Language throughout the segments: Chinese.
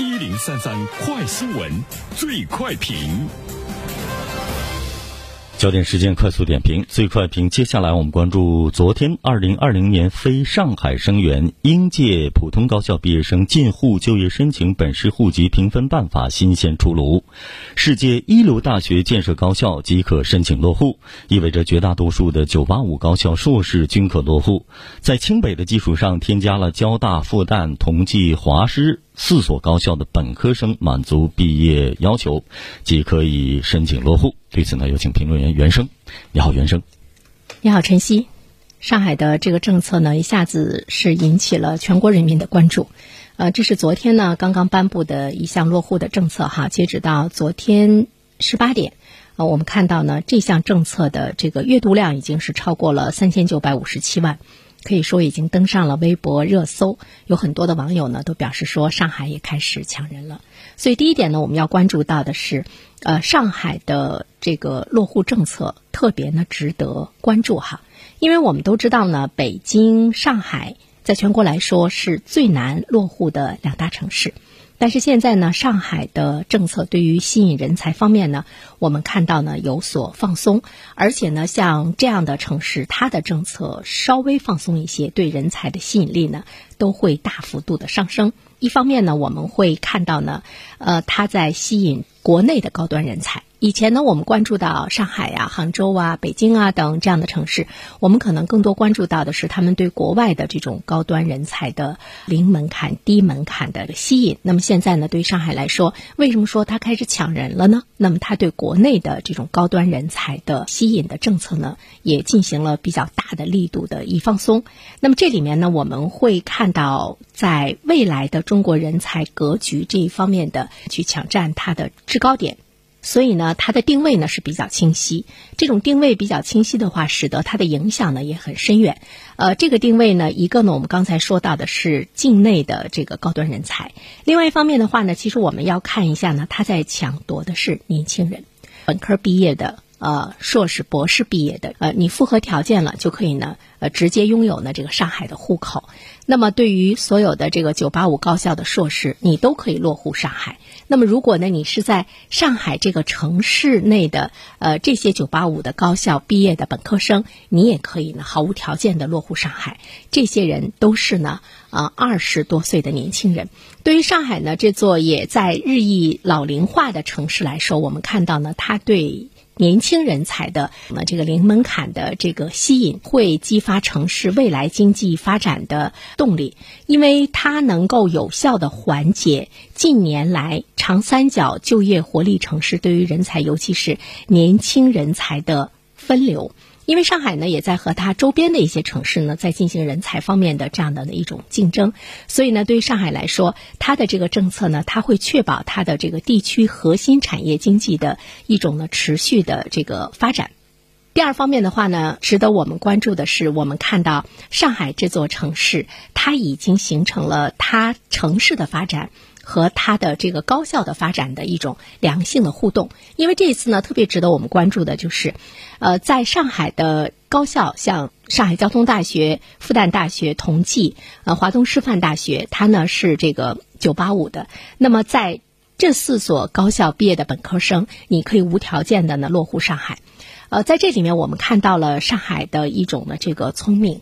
一零三三快新闻，最快评。焦点时间快速点评，最快评。接下来我们关注昨天二零二零年非上海生源应届普通高校毕业生进沪就业申请本市户籍评分办法新鲜出炉，世界一流大学建设高校即可申请落户，意味着绝大多数的九八五高校硕士均可落户，在清北的基础上添加了交大、复旦、同济、华师。四所高校的本科生满足毕业要求，即可以申请落户。对此呢，有请评论员袁生。你好，袁生。你好，晨曦。上海的这个政策呢，一下子是引起了全国人民的关注。呃，这是昨天呢刚刚颁布的一项落户的政策哈。截止到昨天十八点，呃，我们看到呢这项政策的这个阅读量已经是超过了三千九百五十七万。可以说已经登上了微博热搜，有很多的网友呢都表示说上海也开始抢人了。所以第一点呢，我们要关注到的是，呃，上海的这个落户政策特别呢值得关注哈，因为我们都知道呢，北京、上海在全国来说是最难落户的两大城市。但是现在呢，上海的政策对于吸引人才方面呢，我们看到呢有所放松，而且呢，像这样的城市，它的政策稍微放松一些，对人才的吸引力呢都会大幅度的上升。一方面呢，我们会看到呢，呃，它在吸引国内的高端人才。以前呢，我们关注到上海呀、杭州啊、北京啊等这样的城市，我们可能更多关注到的是他们对国外的这种高端人才的零门槛、低门槛的吸引。那么现在呢，对于上海来说，为什么说它开始抢人了呢？那么它对国内的这种高端人才的吸引的政策呢，也进行了比较大的力度的一放松。那么这里面呢，我们会看到，在未来的中国人才格局这一方面的去抢占它的制高点。所以呢，它的定位呢是比较清晰。这种定位比较清晰的话，使得它的影响呢也很深远。呃，这个定位呢，一个呢，我们刚才说到的是境内的这个高端人才；另外一方面的话呢，其实我们要看一下呢，它在抢夺的是年轻人，本科毕业的。呃，硕士、博士毕业的，呃，你符合条件了，就可以呢，呃，直接拥有呢这个上海的户口。那么，对于所有的这个九八五高校的硕士，你都可以落户上海。那么，如果呢，你是在上海这个城市内的，呃，这些九八五的高校毕业的本科生，你也可以呢，毫无条件的落户上海。这些人都是呢，呃，二十多岁的年轻人。对于上海呢这座也在日益老龄化的城市来说，我们看到呢，它对年轻人才的呃这个零门槛的这个吸引，会激发城市未来经济发展的动力，因为它能够有效的缓解近年来长三角就业活力城市对于人才，尤其是年轻人才的分流。因为上海呢，也在和它周边的一些城市呢，在进行人才方面的这样的一种竞争，所以呢，对于上海来说，它的这个政策呢，它会确保它的这个地区核心产业经济的一种呢持续的这个发展。第二方面的话呢，值得我们关注的是，我们看到上海这座城市，它已经形成了它城市的发展。和它的这个高校的发展的一种良性的互动，因为这一次呢，特别值得我们关注的就是，呃，在上海的高校，像上海交通大学、复旦大学、同济、呃华东师范大学，它呢是这个九八五的。那么在这四所高校毕业的本科生，你可以无条件的呢落户上海。呃，在这里面我们看到了上海的一种呢这个聪明。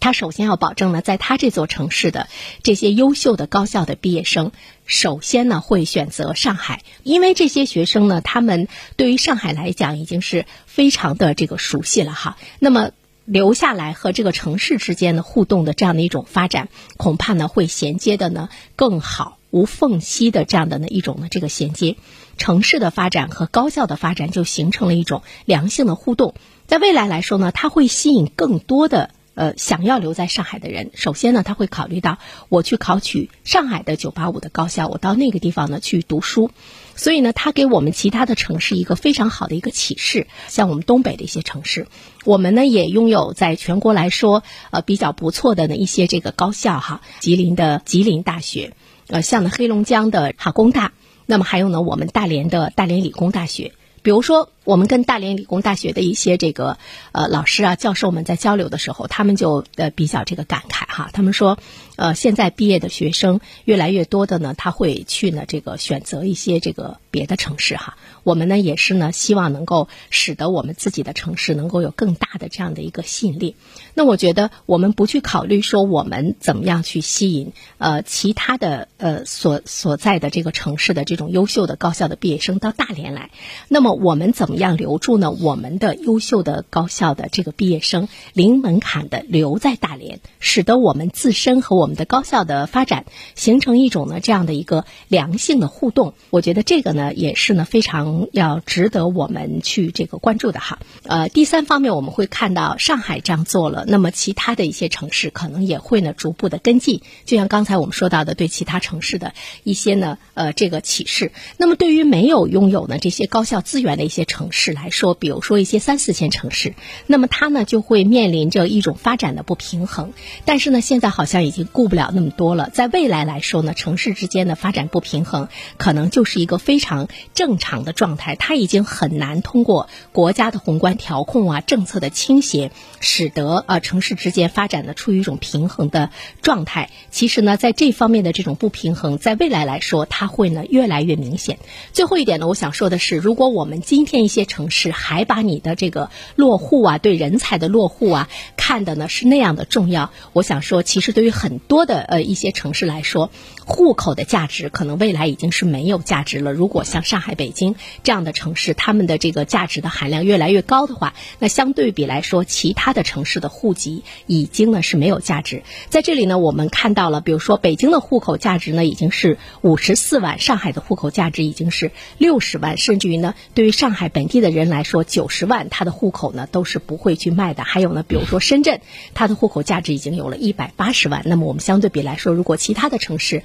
他首先要保证呢，在他这座城市的这些优秀的高校的毕业生，首先呢会选择上海，因为这些学生呢，他们对于上海来讲已经是非常的这个熟悉了哈。那么留下来和这个城市之间的互动的这样的一种发展，恐怕呢会衔接的呢更好，无缝隙的这样的呢一种呢这个衔接，城市的发展和高校的发展就形成了一种良性的互动。在未来来说呢，它会吸引更多的。呃，想要留在上海的人，首先呢，他会考虑到我去考取上海的九八五的高校，我到那个地方呢去读书，所以呢，他给我们其他的城市一个非常好的一个启示。像我们东北的一些城市，我们呢也拥有在全国来说呃比较不错的呢一些这个高校哈，吉林的吉林大学，呃，像呢黑龙江的哈工大，那么还有呢我们大连的大连理工大学。比如说，我们跟大连理工大学的一些这个呃老师啊、教授们在交流的时候，他们就呃比较这个感慨哈。他们说，呃，现在毕业的学生越来越多的呢，他会去呢这个选择一些这个别的城市哈。我们呢也是呢希望能够使得我们自己的城市能够有更大的这样的一个吸引力。那我觉得我们不去考虑说我们怎么样去吸引呃其他的呃所所在的这个城市的这种优秀的高校的毕业生到大连来，那么我们怎么样留住呢？我们的优秀的高校的这个毕业生零门槛的留在大连，使得我们自身和我们的高校的发展形成一种呢这样的一个良性的互动。我觉得这个呢也是呢非常要值得我们去这个关注的哈。呃，第三方面我们会看到上海这样做了，那么其他的一些城市可能也会呢逐步的跟进。就像刚才我们说到的，对其他城市的一些呢呃这个启示。那么对于没有拥有呢这些高校资源的一些城市来说，比如说一些三四线城市，那么它呢就会面临着一种发展的不平衡。但是呢，现在好像已经顾不了那么多了。在未来来说呢，城市之间的发展不平衡，可能就是一个非常正常的状态。它已经很难通过国家的宏观调控啊、政策的倾斜，使得呃城市之间发展的处于一种平衡的状态。其实呢，在这方面的这种不平衡，在未来来说，它会呢越来越明显。最后一点呢，我想说的是，如果我们今天一些些城市还把你的这个落户啊、对人才的落户啊看的呢是那样的重要，我想说，其实对于很多的呃一些城市来说，户口的价值可能未来已经是没有价值了。如果像上海、北京这样的城市，他们的这个价值的含量越来越高的话，那相对比来说，其他的城市的户籍已经呢是没有价值。在这里呢，我们看到了，比如说北京的户口价值呢已经是五十四万，上海的户口价值已经是六十万，甚至于呢，对于上海本地的人来说，九十万他的户口呢都是不会去卖的。还有呢，比如说深圳，它的户口价值已经有了一百八十万。那么我们相对比来说，如果其他的城市，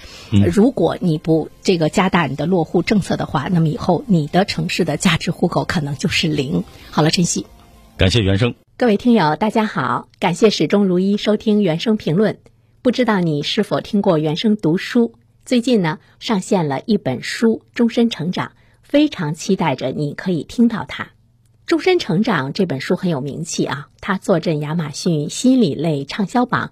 如果你不这个加大你的落户政策的话，那么以后你的城市的价值户口可能就是零。好了，晨曦，感谢原生。各位听友，大家好，感谢始终如一收听原声评论。不知道你是否听过原声读书？最近呢，上线了一本书《终身成长》，非常期待着你可以听到它。《终身成长》这本书很有名气啊，它坐镇亚马逊心理类畅销榜